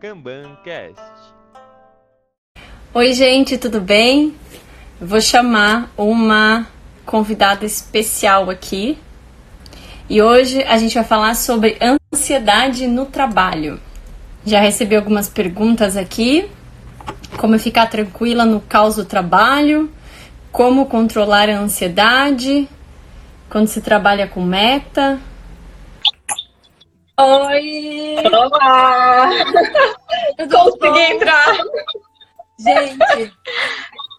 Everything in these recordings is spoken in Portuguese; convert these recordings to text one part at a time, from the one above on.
Kanban Cast. Oi, gente, tudo bem? Vou chamar uma convidada especial aqui. E hoje a gente vai falar sobre ansiedade no trabalho. Já recebi algumas perguntas aqui. Como ficar tranquila no caos do trabalho, como controlar a ansiedade quando se trabalha com meta. Oi! Olá! Consegui entrar!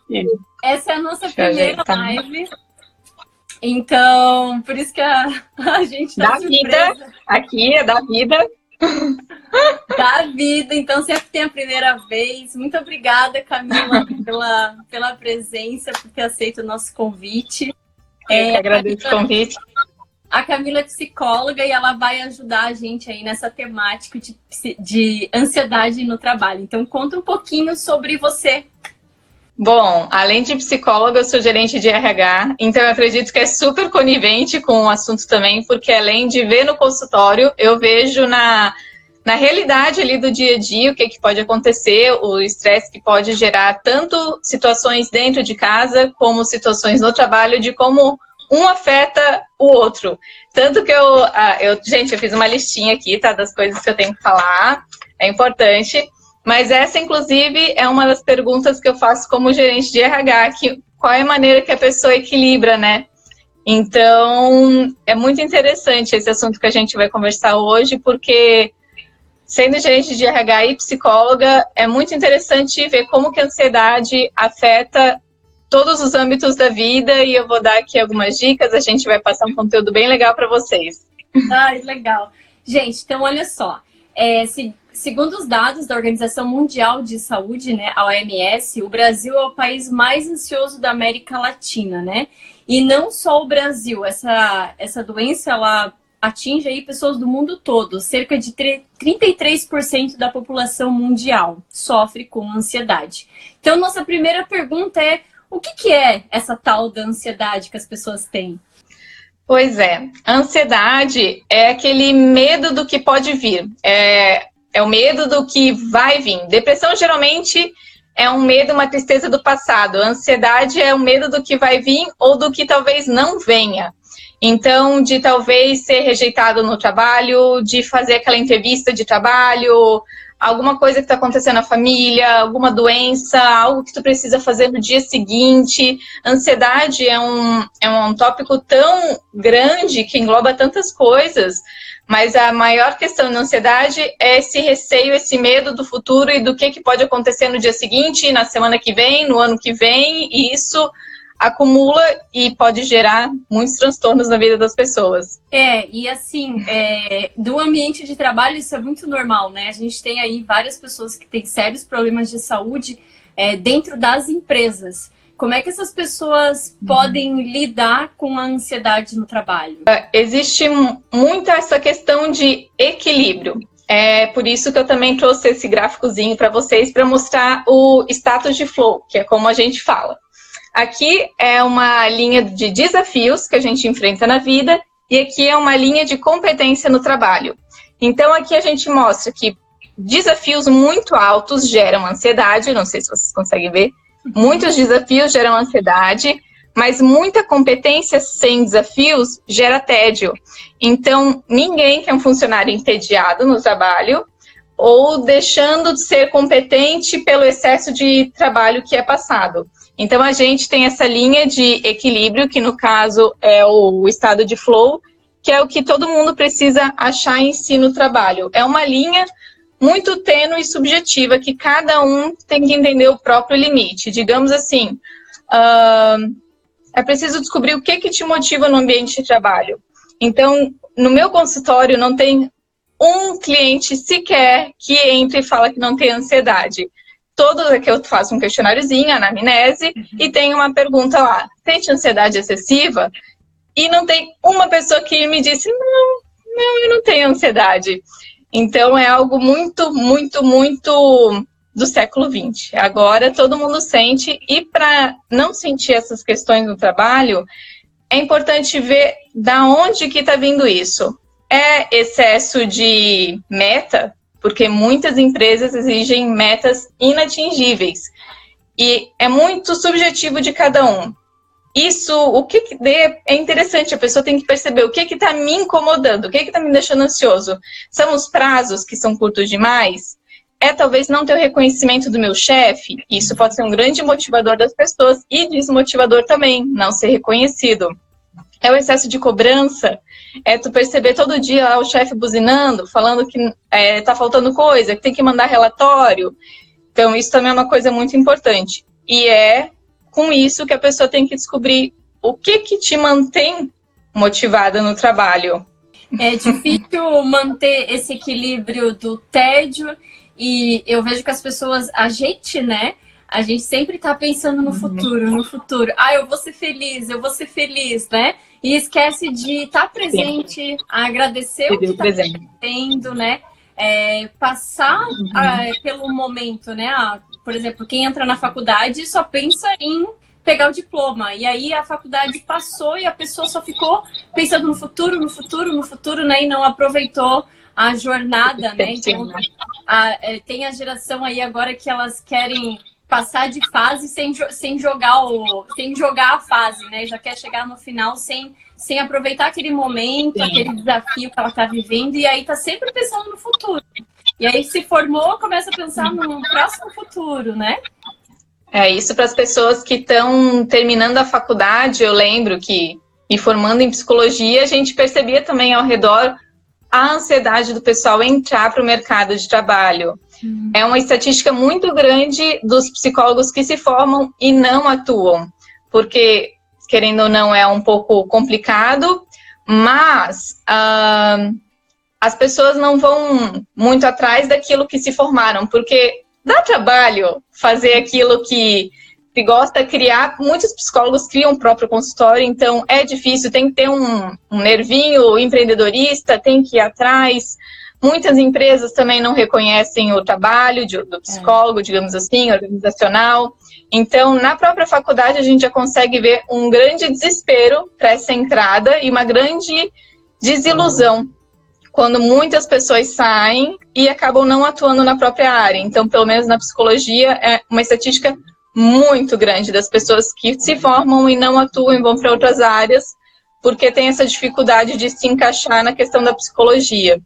Gente, essa é a nossa Deixa primeira ajeitar. live. Então, por isso que a, a gente tá Da surpresa. vida, aqui é da vida. da vida. Então, sempre tem a primeira vez. Muito obrigada, Camila, pela, pela presença, por ter aceito o nosso convite. Eu que agradeço o Camila- convite. A Camila é psicóloga e ela vai ajudar a gente aí nessa temática de, de ansiedade no trabalho. Então, conta um pouquinho sobre você. Bom, além de psicóloga, eu sou gerente de RH, então eu acredito que é super conivente com o assunto também, porque além de ver no consultório, eu vejo na, na realidade ali do dia a dia o que, que pode acontecer, o estresse que pode gerar tanto situações dentro de casa, como situações no trabalho, de como um afeta o outro. Tanto que eu, ah, eu gente, eu fiz uma listinha aqui, tá, das coisas que eu tenho que falar, é importante. Mas essa, inclusive, é uma das perguntas que eu faço como gerente de RH, que qual é a maneira que a pessoa equilibra, né? Então, é muito interessante esse assunto que a gente vai conversar hoje, porque sendo gerente de RH e psicóloga, é muito interessante ver como que a ansiedade afeta todos os âmbitos da vida e eu vou dar aqui algumas dicas, a gente vai passar um conteúdo bem legal para vocês. Ai, legal. Gente, então olha só. É, se- segundo os dados da Organização Mundial de Saúde, né, a OMS, o Brasil é o país mais ansioso da América Latina, né? E não só o Brasil, essa, essa doença ela atinge aí pessoas do mundo todo. Cerca de tre- 33% da população mundial sofre com ansiedade. Então, nossa primeira pergunta é: o que, que é essa tal da ansiedade que as pessoas têm? Pois é, ansiedade é aquele medo do que pode vir, é, é o medo do que vai vir. Depressão geralmente é um medo, uma tristeza do passado. Ansiedade é o medo do que vai vir ou do que talvez não venha. Então, de talvez ser rejeitado no trabalho, de fazer aquela entrevista de trabalho, alguma coisa que está acontecendo na família, alguma doença, algo que tu precisa fazer no dia seguinte. Ansiedade é um, é um tópico tão grande que engloba tantas coisas, mas a maior questão da ansiedade é esse receio, esse medo do futuro e do que, que pode acontecer no dia seguinte, na semana que vem, no ano que vem, e isso acumula e pode gerar muitos transtornos na vida das pessoas. É, e assim, é, do ambiente de trabalho isso é muito normal, né? A gente tem aí várias pessoas que têm sérios problemas de saúde é, dentro das empresas. Como é que essas pessoas podem lidar com a ansiedade no trabalho? existe mu- muita essa questão de equilíbrio. É por isso que eu também trouxe esse gráficozinho para vocês para mostrar o status de flow, que é como a gente fala. Aqui é uma linha de desafios que a gente enfrenta na vida e aqui é uma linha de competência no trabalho. Então aqui a gente mostra que desafios muito altos geram ansiedade, não sei se vocês conseguem ver. Muitos desafios geram ansiedade, mas muita competência sem desafios gera tédio. Então, ninguém quer um funcionário entediado no trabalho ou deixando de ser competente pelo excesso de trabalho que é passado. Então, a gente tem essa linha de equilíbrio, que no caso é o estado de flow, que é o que todo mundo precisa achar em si no trabalho. É uma linha muito tênue e subjetiva, que cada um tem que entender o próprio limite. Digamos assim, ahn, é preciso descobrir o que, que te motiva no ambiente de trabalho. Então, no meu consultório não tem um cliente sequer que entra e fala que não tem ansiedade. Todos aqui eu faço um questionáriozinho, anamnese, e tem uma pergunta lá: sente ansiedade excessiva? E não tem uma pessoa que me disse: não, não, eu não tenho ansiedade. Então é algo muito, muito, muito do século XX. Agora todo mundo sente, e para não sentir essas questões no trabalho, é importante ver da onde que está vindo isso. É excesso de meta? porque muitas empresas exigem metas inatingíveis. E é muito subjetivo de cada um. Isso, o que, que é interessante, a pessoa tem que perceber o que está me incomodando, o que está me deixando ansioso. São os prazos que são curtos demais? É talvez não ter o reconhecimento do meu chefe? Isso pode ser um grande motivador das pessoas e desmotivador também, não ser reconhecido. É o excesso de cobrança? É tu perceber todo dia lá o chefe buzinando, falando que é, tá faltando coisa, que tem que mandar relatório. Então, isso também é uma coisa muito importante. E é com isso que a pessoa tem que descobrir o que que te mantém motivada no trabalho. É difícil manter esse equilíbrio do tédio e eu vejo que as pessoas, a gente, né? A gente sempre tá pensando no futuro, no futuro. Ah, eu vou ser feliz, eu vou ser feliz, né? E esquece de estar tá presente, agradecer o que está acontecendo, né? É, passar uhum. uh, pelo momento, né? Ah, por exemplo, quem entra na faculdade só pensa em pegar o diploma. E aí a faculdade passou e a pessoa só ficou pensando no futuro, no futuro, no futuro, né? E não aproveitou a jornada, né? Então, a, é, tem a geração aí agora que elas querem passar de fase sem, sem jogar o sem jogar a fase, né? Já quer chegar no final sem, sem aproveitar aquele momento, Sim. aquele desafio que ela está vivendo e aí tá sempre pensando no futuro. E aí se formou, começa a pensar no próximo futuro, né? É isso para as pessoas que estão terminando a faculdade. Eu lembro que me formando em psicologia, a gente percebia também ao redor a ansiedade do pessoal entrar para o mercado de trabalho. Uhum. É uma estatística muito grande dos psicólogos que se formam e não atuam, porque, querendo ou não, é um pouco complicado, mas uh, as pessoas não vão muito atrás daquilo que se formaram, porque dá trabalho fazer aquilo que se gosta criar. Muitos psicólogos criam o próprio consultório, então é difícil, tem que ter um, um nervinho empreendedorista, tem que ir atrás. Muitas empresas também não reconhecem o trabalho de, do psicólogo, é. digamos assim, organizacional. Então, na própria faculdade, a gente já consegue ver um grande desespero para essa entrada e uma grande desilusão quando muitas pessoas saem e acabam não atuando na própria área. Então, pelo menos na psicologia, é uma estatística muito grande das pessoas que se formam e não atuam e vão para outras áreas, porque tem essa dificuldade de se encaixar na questão da psicologia.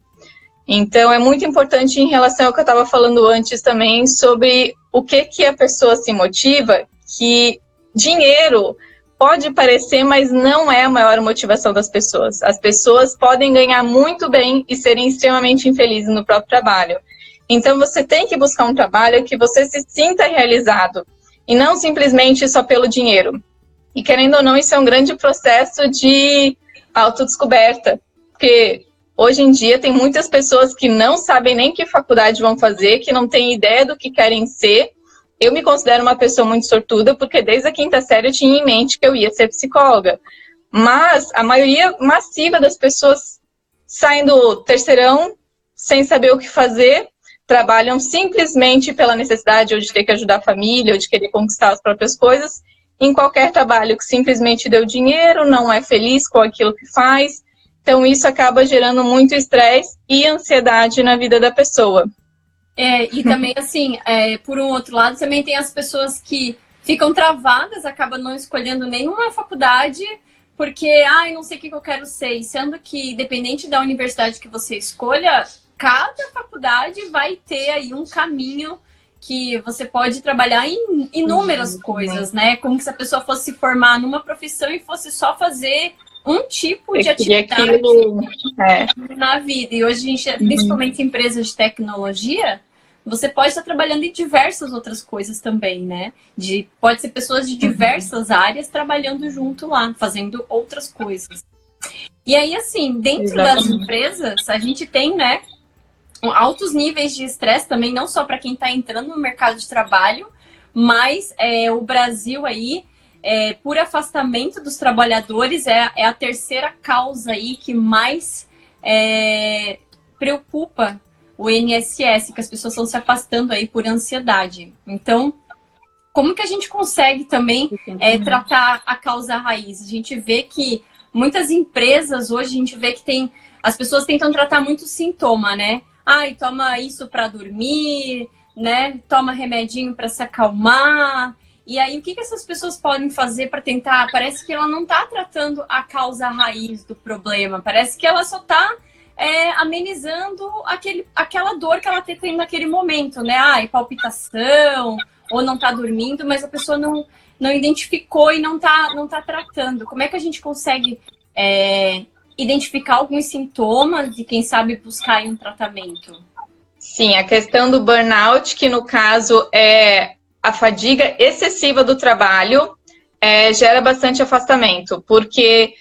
Então, é muito importante em relação ao que eu estava falando antes também sobre o que, que a pessoa se motiva, que dinheiro pode parecer, mas não é a maior motivação das pessoas. As pessoas podem ganhar muito bem e serem extremamente infelizes no próprio trabalho. Então, você tem que buscar um trabalho que você se sinta realizado e não simplesmente só pelo dinheiro. E querendo ou não, isso é um grande processo de autodescoberta, porque hoje em dia tem muitas pessoas que não sabem nem que faculdade vão fazer, que não têm ideia do que querem ser. Eu me considero uma pessoa muito sortuda, porque desde a quinta série eu tinha em mente que eu ia ser psicóloga. Mas a maioria massiva das pessoas saem do terceirão sem saber o que fazer trabalham simplesmente pela necessidade ou de ter que ajudar a família ou de querer conquistar as próprias coisas, em qualquer trabalho que simplesmente deu dinheiro, não é feliz com aquilo que faz. Então, isso acaba gerando muito estresse e ansiedade na vida da pessoa. É, e também, assim, é, por um outro lado, também tem as pessoas que ficam travadas, acabam não escolhendo nenhuma faculdade, porque, ai, ah, não sei o que eu quero ser. Sendo que, independente da universidade que você escolha, cada faculdade vai ter aí um caminho que você pode trabalhar em inúmeras uhum. coisas, né? Como se a pessoa fosse se formar numa profissão e fosse só fazer um tipo de atividade aquilo, é. na vida. E hoje, a gente, uhum. principalmente em empresas de tecnologia, você pode estar trabalhando em diversas outras coisas também, né? De, pode ser pessoas de uhum. diversas uhum. áreas trabalhando junto lá, fazendo outras coisas. E aí, assim, dentro Exatamente. das empresas, a gente tem, né, altos níveis de estresse também, não só para quem está entrando no mercado de trabalho, mas é, o Brasil aí, é, por afastamento dos trabalhadores, é, é, a terceira causa aí que mais é, preocupa o INSS, que as pessoas estão se afastando aí por ansiedade. Então, como que a gente consegue também é, tratar a causa raiz? A gente vê que muitas empresas hoje, a gente vê que tem... As pessoas tentam tratar muito sintoma, né? Ai, toma isso para dormir, né? Toma remedinho para se acalmar. E aí, o que, que essas pessoas podem fazer para tentar? Parece que ela não está tratando a causa raiz do problema, parece que ela só está é, amenizando aquele, aquela dor que ela está tendo naquele momento, né? Ai, palpitação, ou não está dormindo, mas a pessoa não, não identificou e não está não tá tratando. Como é que a gente consegue é, identificar alguns sintomas e, quem sabe, buscar um tratamento? Sim, a questão do burnout, que no caso é a fadiga excessiva do trabalho, é, gera bastante afastamento, porque,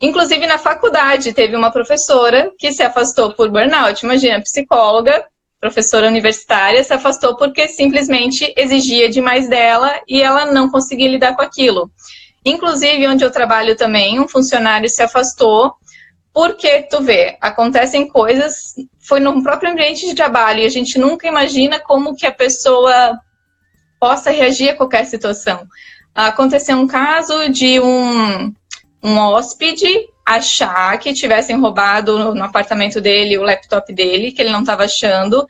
inclusive na faculdade, teve uma professora que se afastou por burnout. Imagina, psicóloga, professora universitária, se afastou porque simplesmente exigia demais dela e ela não conseguia lidar com aquilo. Inclusive, onde eu trabalho também, um funcionário se afastou porque, tu vê, acontecem coisas, foi no próprio ambiente de trabalho e a gente nunca imagina como que a pessoa possa reagir a qualquer situação. Aconteceu um caso de um, um hóspede achar que tivessem roubado no apartamento dele o laptop dele, que ele não estava achando,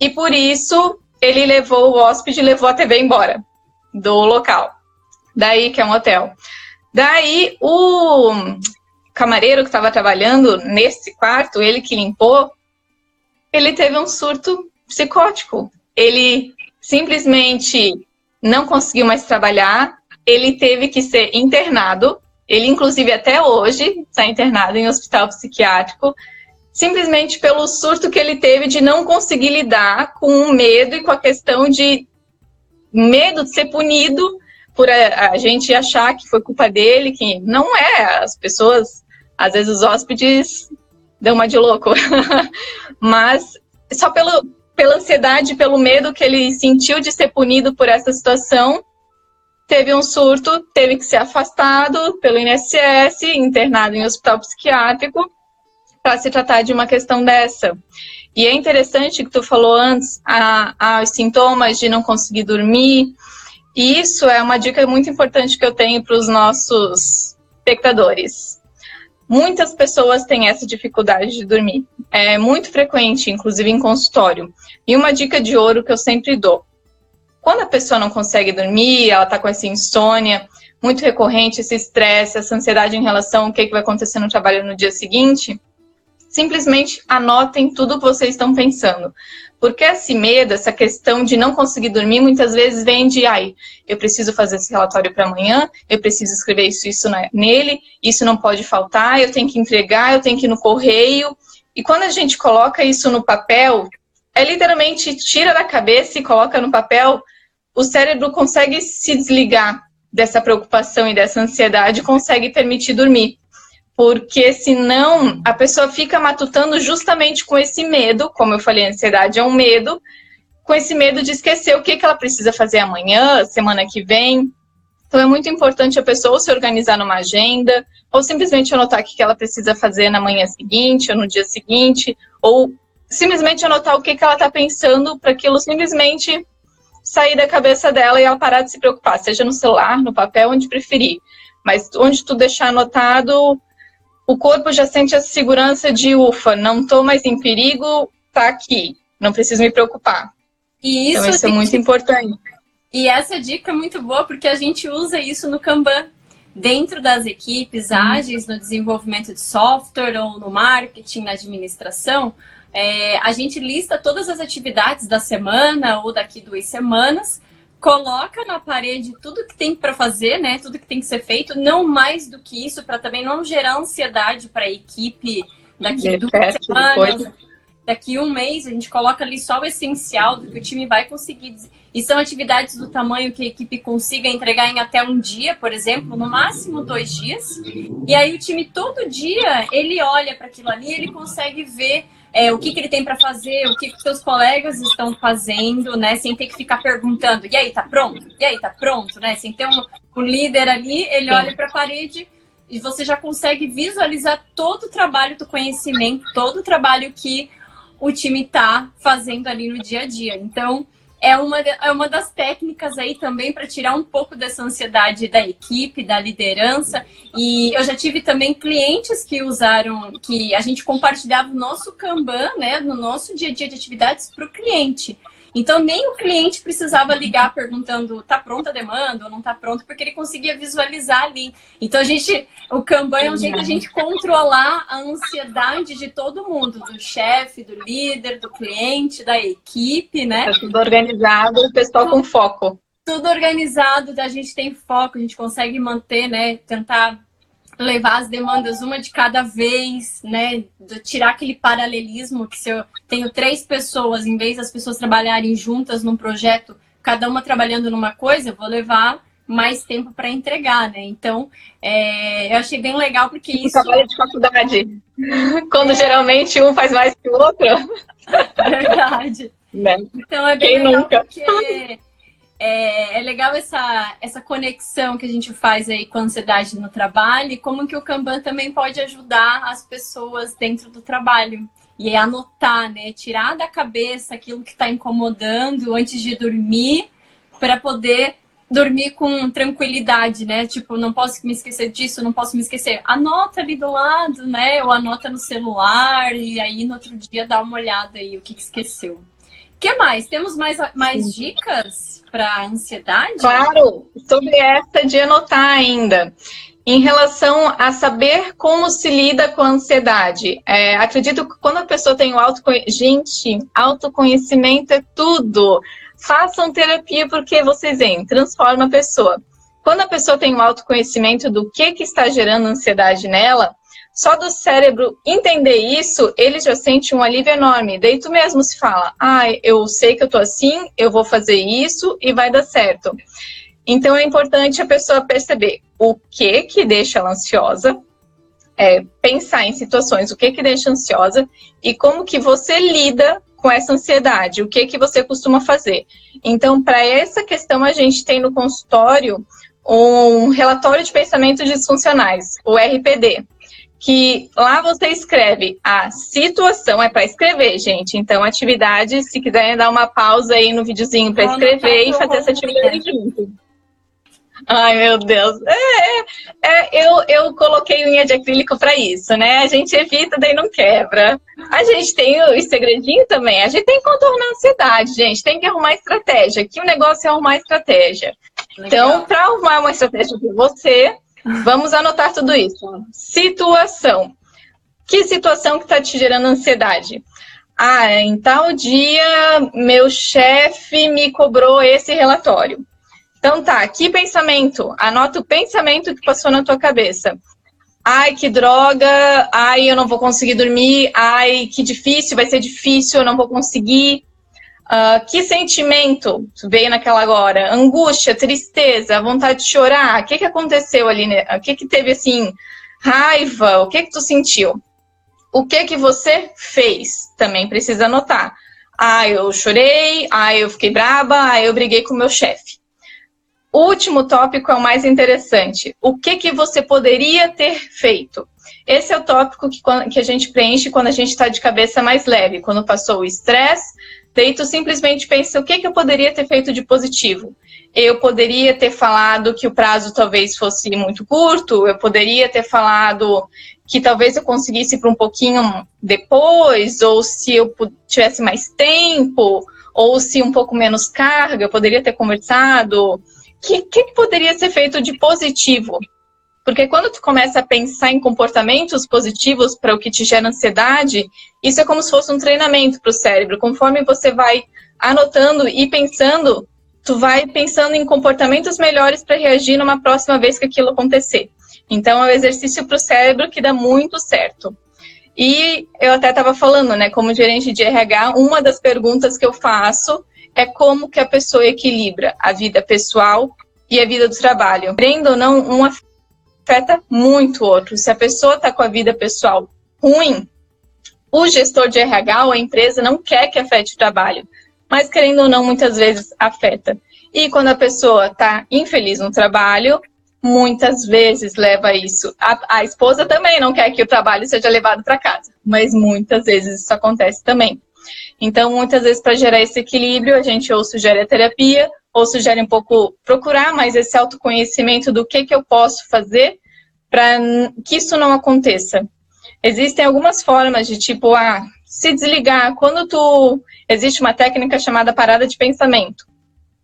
e por isso ele levou o hóspede, levou a TV embora do local. Daí que é um hotel. Daí o camareiro que estava trabalhando nesse quarto, ele que limpou, ele teve um surto psicótico. Ele simplesmente não conseguiu mais trabalhar, ele teve que ser internado ele, inclusive, até hoje está internado em hospital psiquiátrico, simplesmente pelo surto que ele teve de não conseguir lidar com o medo e com a questão de medo de ser punido por a, a gente achar que foi culpa dele, que não é. As pessoas, às vezes, os hóspedes dão uma de louco. Mas só pelo, pela ansiedade, pelo medo que ele sentiu de ser punido por essa situação, teve um surto, teve que ser afastado pelo INSS, internado em hospital psiquiátrico, para se tratar de uma questão dessa. E é interessante que tu falou antes, a, os sintomas de não conseguir dormir, e isso é uma dica muito importante que eu tenho para os nossos espectadores. Muitas pessoas têm essa dificuldade de dormir. É muito frequente, inclusive em consultório. E uma dica de ouro que eu sempre dou: quando a pessoa não consegue dormir, ela está com essa insônia muito recorrente, esse estresse, essa ansiedade em relação ao que, que vai acontecer no trabalho no dia seguinte, simplesmente anotem tudo o que vocês estão pensando. Porque esse medo, essa questão de não conseguir dormir, muitas vezes vem de, ai, eu preciso fazer esse relatório para amanhã, eu preciso escrever isso, isso nele, isso não pode faltar, eu tenho que entregar, eu tenho que ir no correio. E quando a gente coloca isso no papel, é literalmente tira da cabeça e coloca no papel, o cérebro consegue se desligar dessa preocupação e dessa ansiedade, consegue permitir dormir. Porque senão a pessoa fica matutando justamente com esse medo, como eu falei, a ansiedade é um medo, com esse medo de esquecer o que, que ela precisa fazer amanhã, semana que vem. Então é muito importante a pessoa se organizar numa agenda, ou simplesmente anotar o que ela precisa fazer na manhã seguinte, ou no dia seguinte, ou simplesmente anotar o que, que ela está pensando para aquilo simplesmente sair da cabeça dela e ela parar de se preocupar, seja no celular, no papel, onde preferir. Mas onde tu deixar anotado, o corpo já sente a segurança de ufa, não estou mais em perigo, tá aqui, não preciso me preocupar. E isso, então, isso é muito importante. E essa dica é muito boa porque a gente usa isso no Kanban. Dentro das equipes ágeis, no desenvolvimento de software ou no marketing, na administração, é, a gente lista todas as atividades da semana ou daqui duas semanas, coloca na parede tudo que tem para fazer, né? Tudo que tem que ser feito, não mais do que isso, para também não gerar ansiedade para a equipe daqui duas semanas. Depois. Daqui um mês a gente coloca ali só o essencial do que o time vai conseguir. E são atividades do tamanho que a equipe consiga entregar em até um dia, por exemplo, no máximo dois dias. E aí o time todo dia ele olha para aquilo ali, ele consegue ver é, o que, que ele tem para fazer, o que, que seus colegas estão fazendo, né? Sem ter que ficar perguntando, e aí, tá pronto? E aí, tá pronto, né? Sem ter um, um líder ali, ele olha para a parede e você já consegue visualizar todo o trabalho do conhecimento, todo o trabalho que o time está fazendo ali no dia a dia. Então, é uma, é uma das técnicas aí também para tirar um pouco dessa ansiedade da equipe, da liderança. E eu já tive também clientes que usaram, que a gente compartilhava o nosso Kanban, né, no nosso dia a dia de atividades para o cliente. Então, nem o cliente precisava ligar perguntando tá pronta a demanda ou não tá pronto, porque ele conseguia visualizar ali. Então, a gente, o Kanban é um jeito de a gente controlar a ansiedade de todo mundo, do chefe, do líder, do cliente, da equipe, né? Tá tudo organizado, o pessoal com foco. Tudo organizado, a gente tem foco, a gente consegue manter, né? Tentar levar as demandas uma de cada vez, né? Tirar aquele paralelismo que se eu tenho três pessoas, em vez das pessoas trabalharem juntas num projeto, cada uma trabalhando numa coisa, eu vou levar mais tempo para entregar, né? Então, é, eu achei bem legal porque isso. Trabalho de faculdade. Quando é... geralmente um faz mais que o outro. Verdade. Né? Então é bem Quem legal nunca? porque é, é, legal essa, essa conexão que a gente faz aí com a ansiedade no trabalho e como que o Kanban também pode ajudar as pessoas dentro do trabalho. E é anotar, né? Tirar da cabeça aquilo que está incomodando antes de dormir para poder dormir com tranquilidade, né? Tipo, não posso me esquecer disso, não posso me esquecer. Anota ali do lado, né? Ou anota no celular e aí no outro dia dá uma olhada aí o que, que esqueceu. O que mais? Temos mais, mais dicas? para ansiedade? Claro, sobre essa de anotar ainda. Em relação a saber como se lida com a ansiedade, é, acredito que quando a pessoa tem o autoconhecimento, gente, autoconhecimento é tudo. Façam terapia porque vocês veem, transforma a pessoa. Quando a pessoa tem o autoconhecimento do que, que está gerando ansiedade nela, só do cérebro entender isso, ele já sente um alívio enorme. Daí tu mesmo se fala, ah, eu sei que eu tô assim, eu vou fazer isso e vai dar certo. Então é importante a pessoa perceber o que que deixa ela ansiosa, é, pensar em situações, o que que deixa ansiosa e como que você lida com essa ansiedade, o que que você costuma fazer. Então, para essa questão, a gente tem no consultório um relatório de pensamentos disfuncionais, o RPD que lá você escreve a situação, é para escrever, gente. Então, atividade, se quiserem dar uma pausa aí no videozinho para escrever tá e fazer essa atividade junto. Ai, meu Deus. É, é, é, eu, eu coloquei unha de acrílico para isso, né? A gente evita, daí não quebra. A gente tem o segredinho também. A gente tem que contornar a ansiedade, gente. Tem que arrumar estratégia. Aqui o negócio é arrumar estratégia. Legal. Então, para arrumar uma estratégia para você, Vamos anotar tudo isso. Situação. Que situação que está te gerando ansiedade? Ah, em tal dia meu chefe me cobrou esse relatório. Então tá, que pensamento? Anota o pensamento que passou na tua cabeça. Ai, que droga, ai, eu não vou conseguir dormir, ai, que difícil, vai ser difícil, eu não vou conseguir. Uh, que sentimento veio naquela hora? Angústia, tristeza, vontade de chorar? O que, que aconteceu ali? Né? O que, que teve assim? Raiva? O que, que tu sentiu? O que que você fez? Também precisa anotar. Ah, eu chorei, ah, eu fiquei braba, ah, eu briguei com meu chefe. O último tópico é o mais interessante. O que que você poderia ter feito? Esse é o tópico que, que a gente preenche quando a gente está de cabeça mais leve, quando passou o estresse, Daí tu simplesmente pensa o que, que eu poderia ter feito de positivo. Eu poderia ter falado que o prazo talvez fosse muito curto, eu poderia ter falado que talvez eu conseguisse para um pouquinho depois, ou se eu tivesse mais tempo, ou se um pouco menos carga, eu poderia ter conversado. O que, que poderia ser feito de positivo porque quando tu começa a pensar em comportamentos positivos para o que te gera ansiedade, isso é como se fosse um treinamento para o cérebro. Conforme você vai anotando e pensando, tu vai pensando em comportamentos melhores para reagir numa próxima vez que aquilo acontecer. Então, é um exercício para o cérebro que dá muito certo. E eu até estava falando, né, como gerente de RH, uma das perguntas que eu faço é como que a pessoa equilibra a vida pessoal e a vida do trabalho. Querendo ou não, uma afeta muito o outro. Se a pessoa está com a vida pessoal ruim, o gestor de RH ou a empresa não quer que afete o trabalho, mas querendo ou não, muitas vezes afeta. E quando a pessoa está infeliz no trabalho, muitas vezes leva isso. A, a, esposa também não quer que o trabalho seja levado para casa, mas muitas vezes isso acontece também. Então, muitas vezes, para gerar esse equilíbrio, a gente ou sugere a terapia, ou sugere um pouco procurar mais esse autoconhecimento do que, que eu posso fazer para que isso não aconteça. Existem algumas formas de tipo, ah, se desligar. Quando tu. Existe uma técnica chamada parada de pensamento.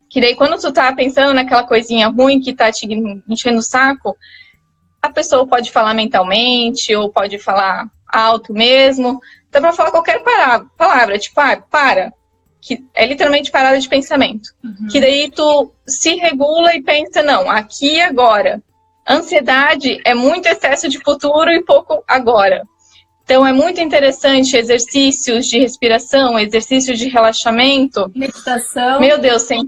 Que daí, quando tu tá pensando naquela coisinha ruim que tá te enchendo o saco, a pessoa pode falar mentalmente, ou pode falar alto mesmo. Dá pra falar qualquer palavra, tipo, ah, para. Que é literalmente parada de pensamento. Uhum. Que daí tu se regula e pensa, não, aqui e agora. Ansiedade é muito excesso de futuro e pouco agora. Então, é muito interessante exercícios de respiração, exercícios de relaxamento. Meditação. Meu Deus, tem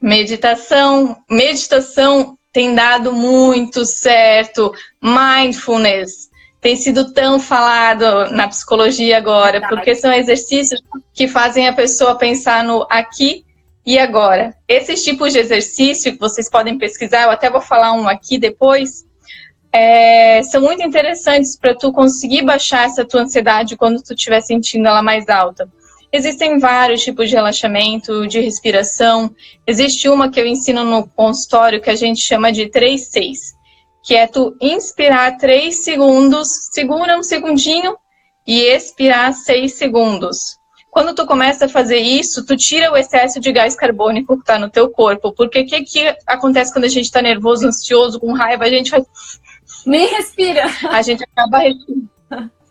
Meditação. Meditação tem dado muito certo. Mindfulness tem sido tão falado na psicologia agora, porque são exercícios que fazem a pessoa pensar no aqui e agora. Esses tipos de exercício que vocês podem pesquisar, eu até vou falar um aqui depois, é, são muito interessantes para tu conseguir baixar essa tua ansiedade quando tu estiver sentindo ela mais alta. Existem vários tipos de relaxamento, de respiração. Existe uma que eu ensino no consultório que a gente chama de 3-6, que é tu inspirar 3 segundos, segura um segundinho e expirar 6 segundos. Quando tu começa a fazer isso, tu tira o excesso de gás carbônico que está no teu corpo. Porque o que, que acontece quando a gente está nervoso, ansioso, com raiva? A gente faz nem respira. A gente acaba respirando.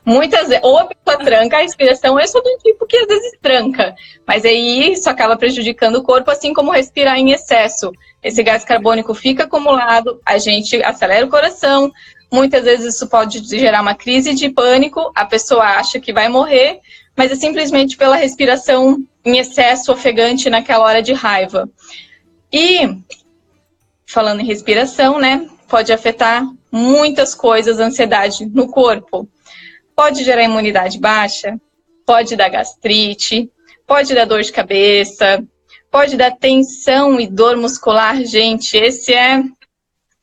Muitas vezes, ou a pessoa tranca a respiração, eu sou do tipo que às vezes tranca, mas aí isso acaba prejudicando o corpo, assim como respirar em excesso. Esse gás carbônico fica acumulado, a gente acelera o coração, muitas vezes isso pode gerar uma crise de pânico, a pessoa acha que vai morrer, mas é simplesmente pela respiração em excesso ofegante naquela hora de raiva. E, falando em respiração, né, pode afetar muitas coisas, ansiedade no corpo. Pode gerar imunidade baixa, pode dar gastrite, pode dar dor de cabeça, pode dar tensão e dor muscular. Gente, esse é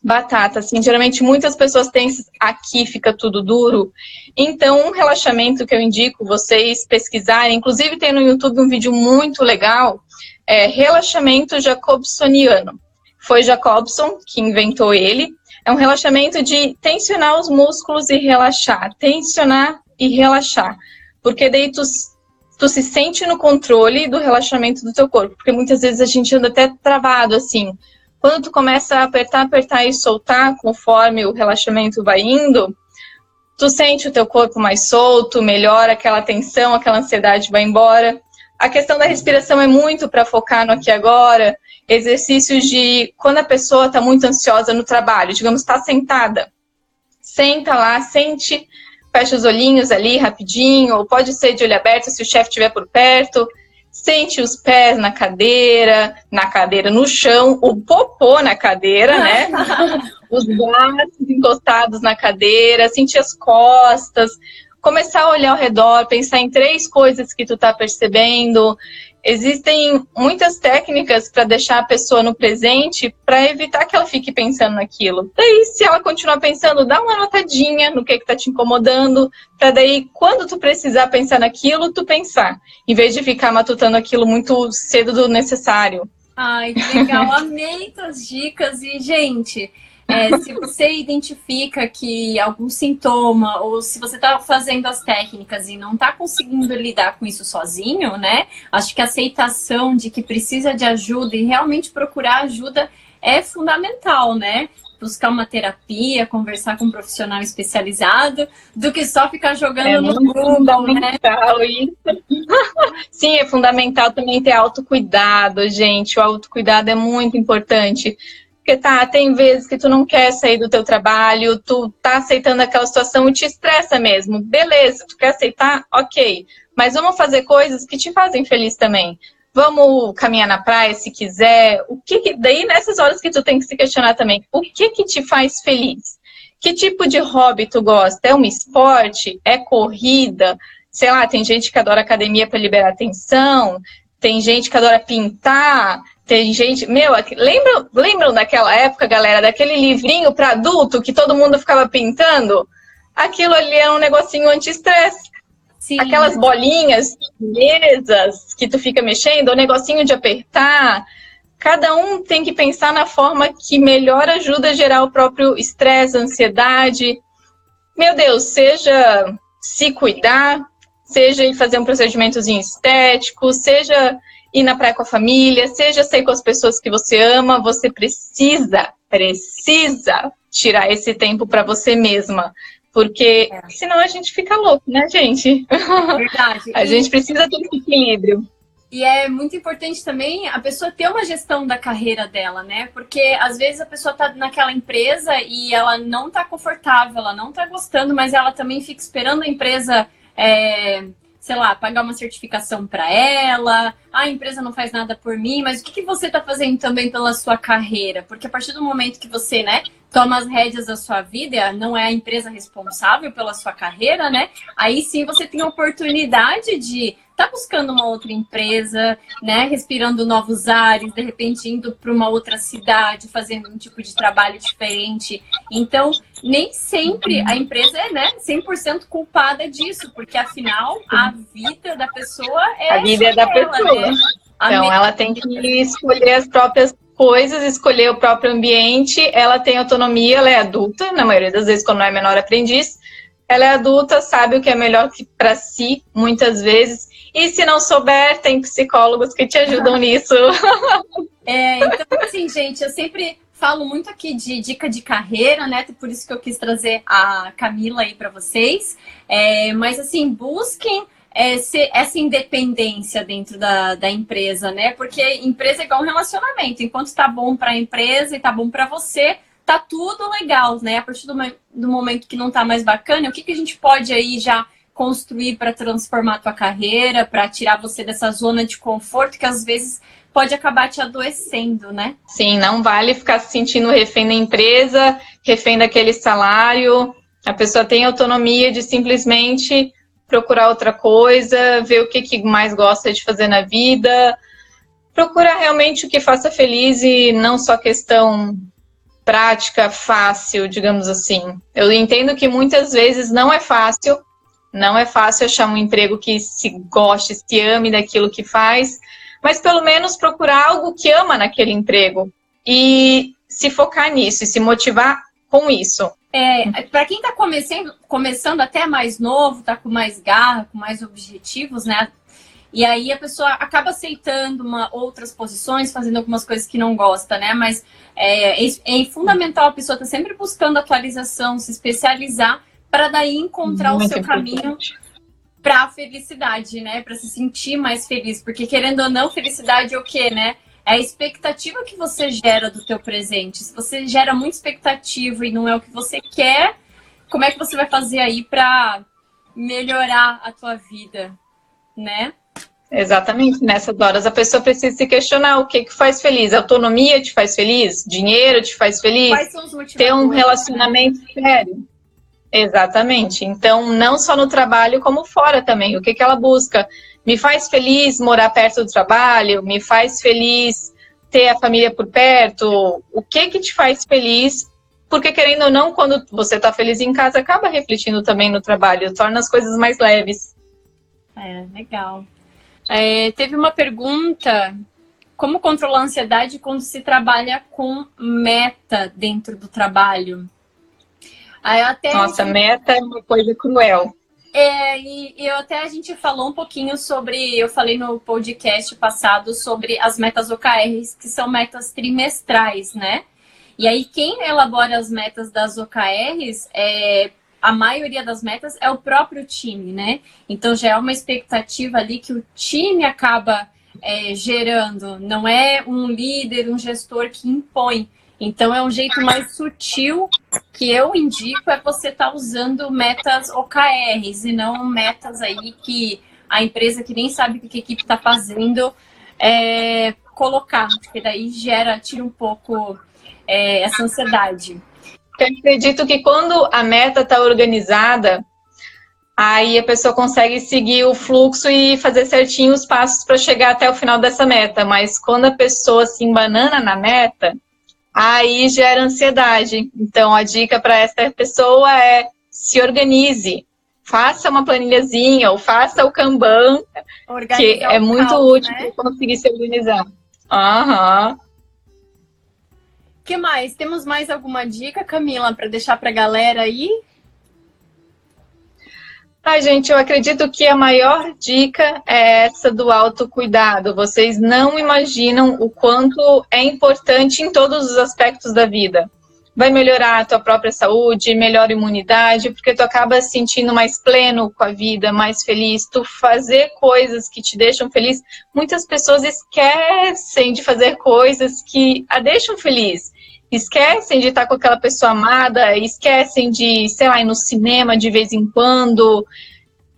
batata, assim, geralmente muitas pessoas têm aqui, fica tudo duro. Então, um relaxamento que eu indico vocês pesquisarem, inclusive tem no YouTube um vídeo muito legal, é relaxamento jacobsoniano. Foi Jacobson que inventou ele, é um relaxamento de tensionar os músculos e relaxar. Tensionar e relaxar. Porque daí tu, tu se sente no controle do relaxamento do teu corpo. Porque muitas vezes a gente anda até travado, assim. Quando tu começa a apertar, apertar e soltar, conforme o relaxamento vai indo, tu sente o teu corpo mais solto, melhora aquela tensão, aquela ansiedade vai embora. A questão da respiração é muito para focar no aqui e agora, exercícios de quando a pessoa está muito ansiosa no trabalho, digamos, está sentada, senta lá, sente, fecha os olhinhos ali rapidinho, ou pode ser de olho aberto se o chefe estiver por perto, sente os pés na cadeira, na cadeira no chão, o popô na cadeira, né? os braços encostados na cadeira, sentir as costas, começar a olhar ao redor, pensar em três coisas que tu tá percebendo, Existem muitas técnicas para deixar a pessoa no presente para evitar que ela fique pensando naquilo. Daí, se ela continuar pensando, dá uma notadinha no que está te incomodando, para daí, quando tu precisar pensar naquilo, tu pensar, em vez de ficar matutando aquilo muito cedo do necessário. Ai, que legal, amei as dicas e, gente, é, se você identifica que algum sintoma, ou se você está fazendo as técnicas e não está conseguindo lidar com isso sozinho, né? Acho que a aceitação de que precisa de ajuda e realmente procurar ajuda é fundamental, né? Buscar uma terapia, conversar com um profissional especializado, do que só ficar jogando é no Google, né? Isso. Sim, é fundamental também ter autocuidado, gente. O autocuidado é muito importante porque tá, tem vezes que tu não quer sair do teu trabalho, tu tá aceitando aquela situação e te estressa mesmo. Beleza, tu quer aceitar? Ok. Mas vamos fazer coisas que te fazem feliz também. Vamos caminhar na praia se quiser. O que, que daí nessas horas que tu tem que se questionar também, o que que te faz feliz? Que tipo de hobby tu gosta? É um esporte? É corrida? Sei lá, tem gente que adora academia para liberar atenção, tem gente que adora pintar, tem gente, meu, lembram, lembram daquela época, galera, daquele livrinho para adulto que todo mundo ficava pintando? Aquilo ali é um negocinho anti-estresse. Aquelas bolinhas, mesas que tu fica mexendo, o negocinho de apertar. Cada um tem que pensar na forma que melhor ajuda a gerar o próprio estresse, ansiedade. Meu Deus, seja se cuidar, seja fazer um procedimentozinho estético, seja ir na praia com a família, seja sair com as pessoas que você ama, você precisa, precisa tirar esse tempo para você mesma. Porque é. senão a gente fica louco, né, gente? Verdade. a e... gente precisa ter esse equilíbrio. E é muito importante também a pessoa ter uma gestão da carreira dela, né? Porque às vezes a pessoa tá naquela empresa e ela não tá confortável, ela não tá gostando, mas ela também fica esperando a empresa é, sei lá, pagar uma certificação para ela, ah, a empresa não faz nada por mim, mas o que, que você está fazendo também pela sua carreira? Porque a partir do momento que você, né, toma as rédeas da sua vida, não é a empresa responsável pela sua carreira, né? Aí sim você tem a oportunidade de tá buscando uma outra empresa, né, respirando novos ares, de repente indo para uma outra cidade, fazendo um tipo de trabalho diferente. Então, nem sempre a empresa é, né, 100% culpada disso, porque afinal a vida da pessoa é a vida é da ela, pessoa. Né? Então, ela tem que escolher as próprias coisas, escolher o próprio ambiente. Ela tem autonomia, ela é adulta, na maioria das vezes quando não é menor aprendiz. Ela é adulta, sabe o que é melhor para si, muitas vezes, e se não souber, tem psicólogos que te ajudam nisso. É, então, assim, gente, eu sempre falo muito aqui de dica de carreira, né? Por isso que eu quis trazer a Camila aí para vocês. É, mas, assim, busquem essa independência dentro da, da empresa, né? Porque empresa é igual um relacionamento. Enquanto está bom para a empresa e está bom para você, tá tudo legal, né? A partir do, do momento que não está mais bacana, o que, que a gente pode aí já construir para transformar a tua carreira, para tirar você dessa zona de conforto que às vezes pode acabar te adoecendo, né? Sim, não vale ficar se sentindo refém da empresa, refém daquele salário. A pessoa tem autonomia de simplesmente procurar outra coisa, ver o que, que mais gosta de fazer na vida, procurar realmente o que faça feliz e não só questão prática, fácil, digamos assim. Eu entendo que muitas vezes não é fácil, não é fácil achar um emprego que se goste, se ame daquilo que faz, mas pelo menos procurar algo que ama naquele emprego e se focar nisso e se motivar com isso. É, para quem está começando, começando até mais novo, está com mais garra, com mais objetivos, né? E aí a pessoa acaba aceitando uma, outras posições, fazendo algumas coisas que não gosta, né? Mas é, é, é fundamental a pessoa estar tá sempre buscando atualização, se especializar para daí encontrar Muito o seu importante. caminho para a felicidade, né? Para se sentir mais feliz, porque querendo ou não, felicidade é o quê, né? É a expectativa que você gera do teu presente. Se você gera muita expectativa e não é o que você quer, como é que você vai fazer aí para melhorar a tua vida, né? Exatamente, nessas horas a pessoa precisa se questionar o que que faz feliz. autonomia te faz feliz? Dinheiro te faz feliz? Quais são os Ter um relacionamento né? sério? Exatamente. Então, não só no trabalho, como fora também. O que, que ela busca? Me faz feliz morar perto do trabalho? Me faz feliz ter a família por perto? O que que te faz feliz? Porque, querendo ou não, quando você está feliz em casa, acaba refletindo também no trabalho, torna as coisas mais leves. É, legal. É, teve uma pergunta: como controlar a ansiedade quando se trabalha com meta dentro do trabalho? até Nossa, gente... meta é uma coisa cruel. É, e, eu até a gente falou um pouquinho sobre, eu falei no podcast passado sobre as metas OKRs, que são metas trimestrais, né? E aí quem elabora as metas das OKRs é a maioria das metas é o próprio time, né? Então já é uma expectativa ali que o time acaba é, gerando, não é um líder, um gestor que impõe. Então é um jeito mais sutil que eu indico é você estar tá usando metas OKRs e não metas aí que a empresa que nem sabe o que a equipe está fazendo é, colocar, porque daí gera, tira um pouco é, essa ansiedade. Eu acredito que quando a meta está organizada, aí a pessoa consegue seguir o fluxo e fazer certinho os passos para chegar até o final dessa meta. Mas quando a pessoa se embanana na meta, aí gera ansiedade. Então, a dica para essa pessoa é se organize. faça uma planilhazinha ou faça o Kanban, Organizar que é muito caos, útil né? para conseguir se organizar. Aham. que mais? Temos mais alguma dica, Camila, para deixar para a galera aí? Ai, gente, eu acredito que a maior dica é essa do autocuidado. Vocês não imaginam o quanto é importante em todos os aspectos da vida. Vai melhorar a tua própria saúde, melhora a imunidade, porque tu acaba se sentindo mais pleno com a vida, mais feliz. Tu fazer coisas que te deixam feliz. Muitas pessoas esquecem de fazer coisas que a deixam feliz esquecem de estar com aquela pessoa amada, esquecem de, sei lá, ir no cinema de vez em quando.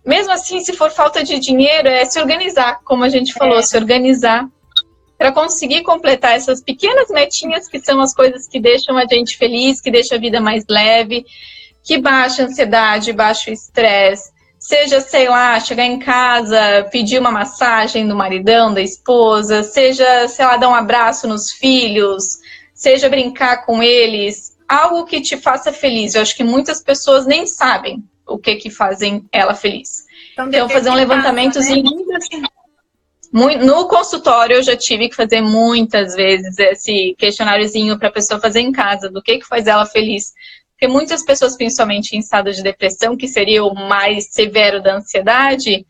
Mesmo assim, se for falta de dinheiro, é se organizar, como a gente falou, é. se organizar para conseguir completar essas pequenas metinhas que são as coisas que deixam a gente feliz, que deixam a vida mais leve, que baixa a ansiedade, baixa o estresse. Seja, sei lá, chegar em casa, pedir uma massagem do maridão, da esposa, seja, sei lá, dar um abraço nos filhos, seja brincar com eles, algo que te faça feliz. Eu acho que muitas pessoas nem sabem o que que fazem ela feliz. Então, então fazer um levantamentozinho né? assim. No consultório eu já tive que fazer muitas vezes esse questionáriozinho para a pessoa fazer em casa, do que que faz ela feliz. Porque muitas pessoas, principalmente em estado de depressão, que seria o mais severo da ansiedade,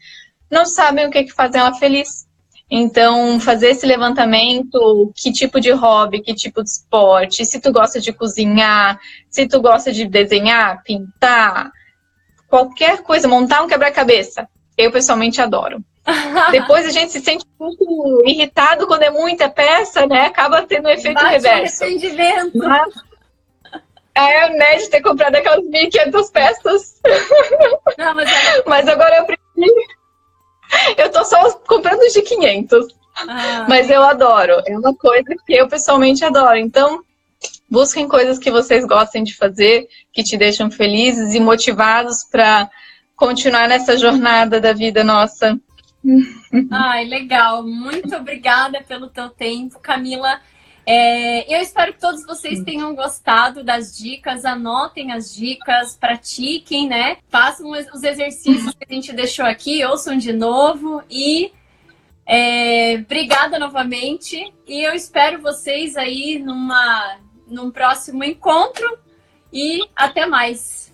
não sabem o que que faz ela feliz. Então, fazer esse levantamento, que tipo de hobby, que tipo de esporte, se tu gosta de cozinhar, se tu gosta de desenhar, pintar, qualquer coisa, montar um quebra-cabeça, eu pessoalmente adoro. Depois a gente se sente muito irritado quando é muita peça, né? Acaba tendo um efeito Bate reverso. Um Mas, é, né, de ter comprado aquelas 1.500 peças. Não, mas, é... mas agora eu prefiro eu tô só comprando de 500. Ah. Mas eu adoro. É uma coisa que eu pessoalmente adoro. Então, busquem coisas que vocês gostem de fazer, que te deixam felizes e motivados para continuar nessa jornada da vida nossa. Ai, legal. Muito obrigada pelo teu tempo, Camila. É, eu espero que todos vocês tenham gostado das dicas, anotem as dicas, pratiquem, né? Façam os exercícios que a gente deixou aqui, ouçam de novo e é, obrigada novamente. E eu espero vocês aí numa, num próximo encontro e até mais.